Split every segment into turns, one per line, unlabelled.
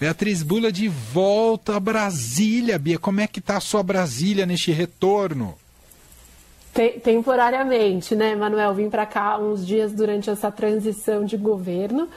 Beatriz Bula de volta a Brasília, Bia. Como é que está a sua Brasília neste retorno?
temporariamente, né, Manuel? Vim para cá uns dias durante essa transição de governo.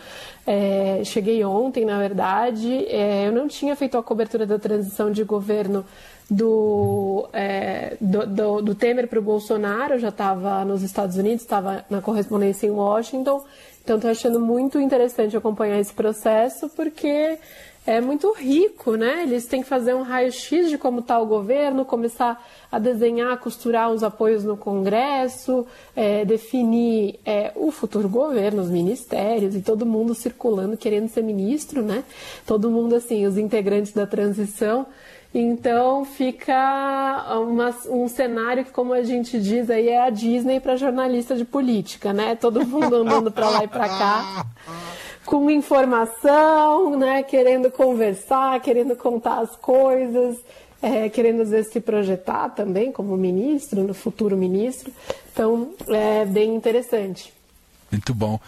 É, cheguei ontem, na verdade. É, eu não tinha feito a cobertura da transição de governo do, é, do, do, do, Temer para o Bolsonaro. Eu já estava nos Estados Unidos, estava na correspondência em Washington. Então, estou achando muito interessante acompanhar esse processo, porque é muito rico, né? Eles têm que fazer um raio-x de como está o governo, começar a desenhar, costurar os apoios no Congresso, é, definir é, o futuro governo, os ministérios e todo mundo circulando querendo ser ministro, né? Todo mundo assim, os integrantes da transição. Então fica uma, um cenário que, como a gente diz aí, é a Disney para jornalista de política, né? Todo mundo andando para lá e para cá com informação, né? Querendo conversar, querendo contar as coisas, é, querendo às vezes se projetar também como ministro, no futuro ministro. Então, é bem interessante.
Muito bom.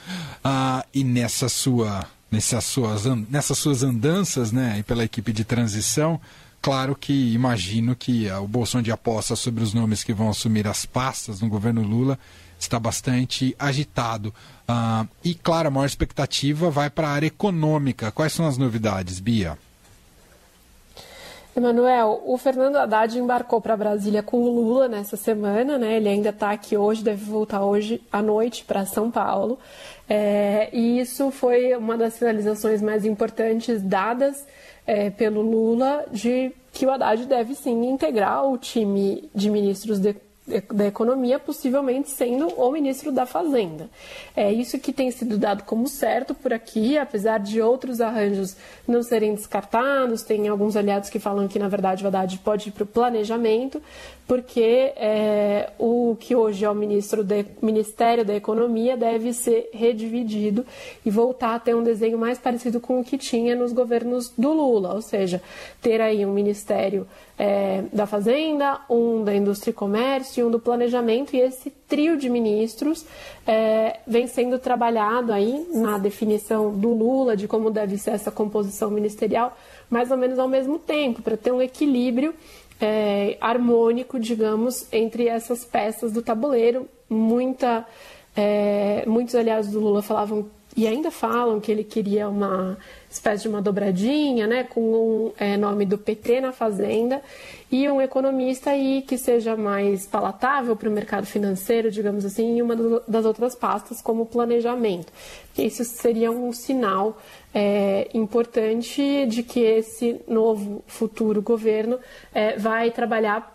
Ah, e nessa sua, nessas suas, nessas suas andanças, né, pela equipe de transição, claro que imagino que o bolsão de aposta sobre os nomes que vão assumir as pastas no governo Lula está bastante agitado. Ah, e, claro, a maior expectativa vai para a área econômica. Quais são as novidades, Bia?
Emanuel, o Fernando Haddad embarcou para Brasília com o Lula nessa semana, né? Ele ainda está aqui hoje, deve voltar hoje à noite para São Paulo. É, e isso foi uma das sinalizações mais importantes dadas é, pelo Lula de que o Haddad deve sim integrar o time de ministros de da Economia, possivelmente sendo o ministro da Fazenda. É isso que tem sido dado como certo por aqui, apesar de outros arranjos não serem descartados. Tem alguns aliados que falam que, na verdade, o Haddad pode ir para o planejamento, porque é, o que hoje é o ministro de, Ministério da Economia deve ser redividido e voltar a ter um desenho mais parecido com o que tinha nos governos do Lula, ou seja, ter aí um Ministério é, da Fazenda, um da Indústria e Comércio e um do Planejamento, e esse trio de ministros é, vem sendo trabalhado aí na definição do Lula de como deve ser essa composição ministerial, mais ou menos ao mesmo tempo, para ter um equilíbrio é, harmônico, digamos, entre essas peças do tabuleiro. Muita, é, muitos aliados do Lula falavam e ainda falam que ele queria uma espécie de uma dobradinha, né, com um, é, nome do PT na Fazenda e um economista aí que seja mais palatável para o mercado financeiro, digamos assim, em uma das outras pastas como planejamento. Isso seria um sinal é, importante de que esse novo futuro governo é, vai trabalhar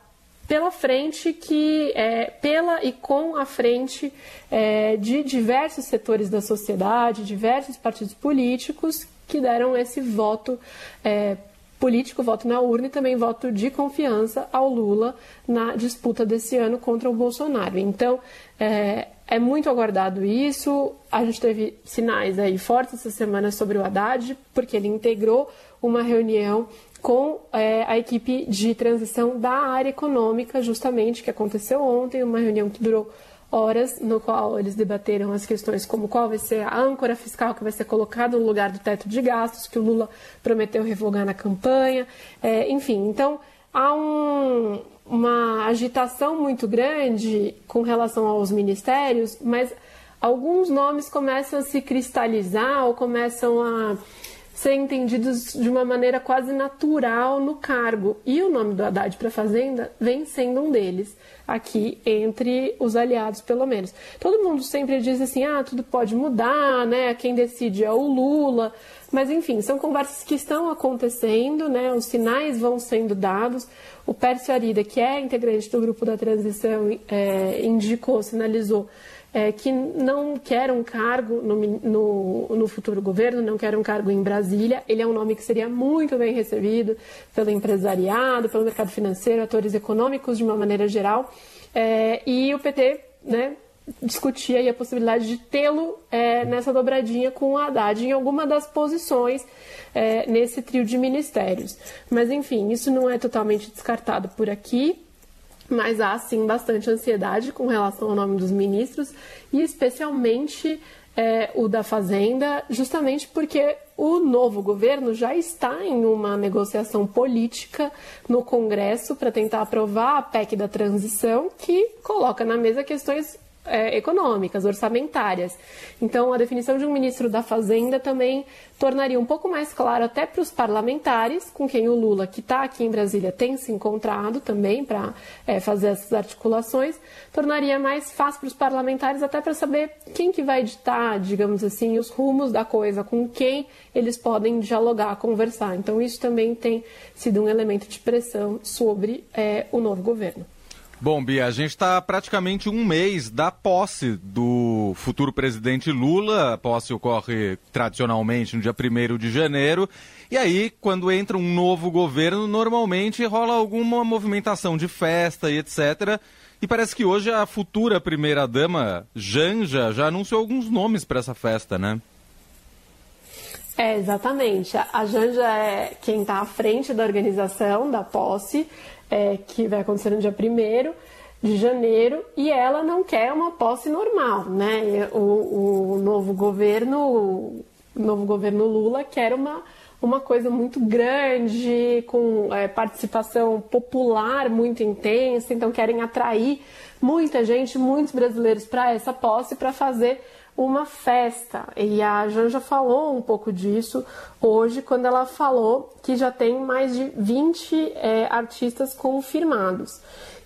pela frente que é, pela e com a frente é, de diversos setores da sociedade, diversos partidos políticos que deram esse voto é, político, voto na urna e também voto de confiança ao Lula na disputa desse ano contra o Bolsonaro. Então, é, é muito aguardado isso. A gente teve sinais aí fortes essa semana sobre o Haddad, porque ele integrou uma reunião com é, a equipe de transição da área econômica, justamente, que aconteceu ontem, uma reunião que durou horas, no qual eles debateram as questões como qual vai ser a âncora fiscal que vai ser colocada no lugar do teto de gastos, que o Lula prometeu revogar na campanha, é, enfim, então há um, uma agitação muito grande com relação aos ministérios, mas alguns nomes começam a se cristalizar ou começam a ser entendidos de uma maneira quase natural no cargo. E o nome do Haddad para a Fazenda vem sendo um deles, aqui entre os aliados, pelo menos. Todo mundo sempre diz assim: ah, tudo pode mudar, né? Quem decide é o Lula. Mas, enfim, são conversas que estão acontecendo, né? Os sinais vão sendo dados. O Pércio Arida, que é integrante do grupo da transição, é, indicou, sinalizou é, que não quer um cargo no, no, no, futuro governo, não quer um cargo em Brasília. Ele é um nome que seria muito bem recebido pelo empresariado, pelo mercado financeiro, atores econômicos de uma maneira geral. É, e o PT né, discutia a possibilidade de tê-lo é, nessa dobradinha com o Haddad em alguma das posições é, nesse trio de ministérios. Mas, enfim, isso não é totalmente descartado por aqui mas há sim bastante ansiedade com relação ao nome dos ministros e especialmente é, o da Fazenda, justamente porque o novo governo já está em uma negociação política no Congresso para tentar aprovar a PEC da transição, que coloca na mesa questões é, econômicas, orçamentárias. Então, a definição de um ministro da Fazenda também tornaria um pouco mais claro até para os parlamentares, com quem o Lula, que está aqui em Brasília, tem se encontrado também para é, fazer essas articulações, tornaria mais fácil para os parlamentares até para saber quem que vai editar, digamos assim, os rumos da coisa, com quem eles podem dialogar, conversar. Então, isso também tem sido um elemento de pressão sobre é, o novo governo.
Bom, Bia, a gente está praticamente um mês da posse do futuro presidente Lula. A posse ocorre tradicionalmente no dia 1 de janeiro. E aí, quando entra um novo governo, normalmente rola alguma movimentação de festa e etc. E parece que hoje a futura primeira-dama, Janja, já anunciou alguns nomes para essa festa, né?
É, exatamente. A Janja é quem está à frente da organização da posse é, que vai acontecer no dia 1 de janeiro, e ela não quer uma posse normal, né? O, o novo governo, o novo governo Lula quer uma, uma coisa muito grande, com é, participação popular muito intensa, então querem atrair muita gente, muitos brasileiros para essa posse para fazer uma festa. E a Janja falou um pouco disso hoje, quando ela falou que já tem mais de 20 é, artistas confirmados.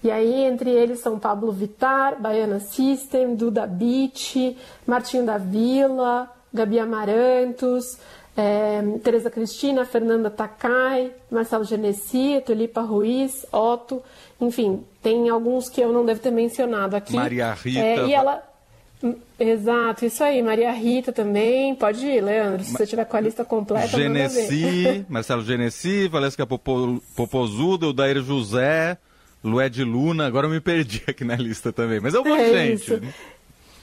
E aí, entre eles são Pablo Vittar, Baiana System, Duda Beat, Martinho da Vila, Gabi Amarantos, é, Tereza Cristina, Fernanda Takai, Marcelo Genesi, Tulipa Ruiz, Otto, enfim, tem alguns que eu não devo ter mencionado aqui.
Maria Rita.
É, e ela Exato, isso aí. Maria Rita também. Pode ir, Leandro. Se você tiver com a lista completa,
Genesi, Marcelo Genesi, Valesca Popo, Popozuda, Odair José, Lued Luna. Agora eu me perdi aqui na lista também. Mas é um monte de é gente. Isso.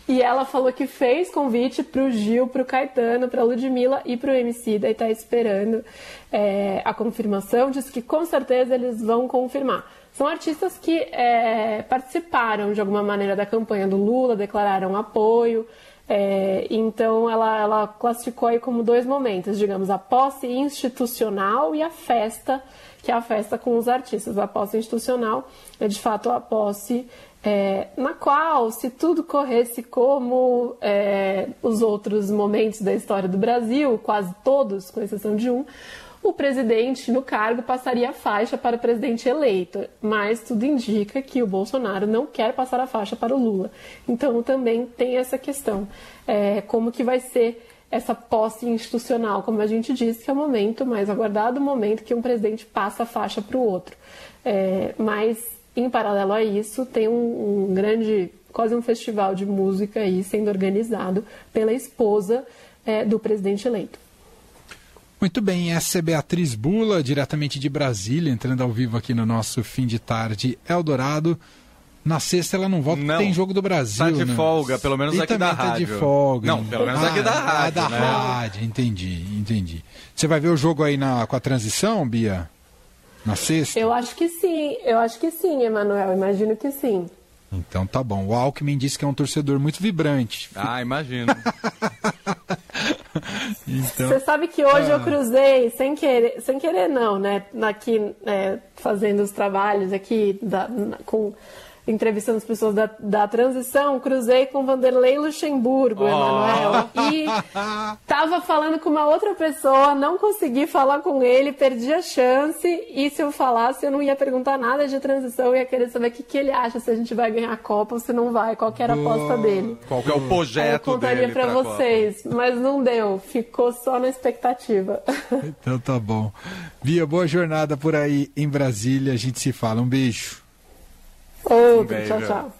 E ela falou que fez convite pro Gil, pro Caetano, pra Ludmilla e pro MC, daí tá esperando é, a confirmação. Diz que com certeza eles vão confirmar. São artistas que é, participaram de alguma maneira da campanha do Lula, declararam apoio. É, então ela, ela classificou aí como dois momentos, digamos, a posse institucional e a festa, que é a festa com os artistas. A posse institucional é de fato a posse é, na qual, se tudo corresse como é, os outros momentos da história do Brasil, quase todos, com exceção de um, o presidente no cargo passaria a faixa para o presidente eleito, mas tudo indica que o Bolsonaro não quer passar a faixa para o Lula. Então também tem essa questão, é, como que vai ser essa posse institucional, como a gente disse, que é o momento mais aguardado, o momento que um presidente passa a faixa para o outro. É, mas, em paralelo a isso, tem um, um grande, quase um festival de música aí sendo organizado pela esposa é, do presidente eleito.
Muito bem, essa é Beatriz Bula, diretamente de Brasília, entrando ao vivo aqui no nosso fim de tarde Eldorado. Na sexta ela não volta, não, tem jogo do Brasil. Tá
de
né?
folga, pelo menos
e
aqui da
tá
rádio.
de folga.
Não, pelo menos ah, aqui da rádio. Ah,
da
né?
rádio, entendi, entendi. Você vai ver o jogo aí na, com a transição, Bia? Na sexta?
Eu acho que sim, eu acho que sim, Emanuel, imagino que sim.
Então tá bom. O Alckmin disse que é um torcedor muito vibrante.
Ah, imagino.
então... Você sabe que hoje ah. eu cruzei, sem querer, sem querer não, né? Aqui, é, fazendo os trabalhos aqui da, com entrevistando as pessoas da, da transição, cruzei com Vanderlei Luxemburgo, oh. Emanuel. E tava falando com uma outra pessoa, não consegui falar com ele, perdi a chance. E se eu falasse, eu não ia perguntar nada de transição, eu ia querer saber o que, que ele acha, se a gente vai ganhar a Copa ou se não vai, qual era a aposta dele.
Qual é o projeto
eu contaria para vocês, Copa. mas não deu, ficou só na expectativa.
Então tá bom. Bia, boa jornada por aí em Brasília, a gente se fala. Um beijo.
哦，对对对。